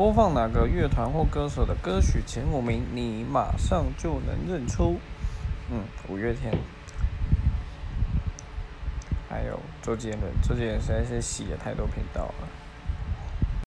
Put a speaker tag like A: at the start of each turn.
A: 播放哪个乐团或歌手的歌曲前五名，你马上就能认出。嗯，五月天，还有周杰伦，周杰伦实在是洗了太多频道了。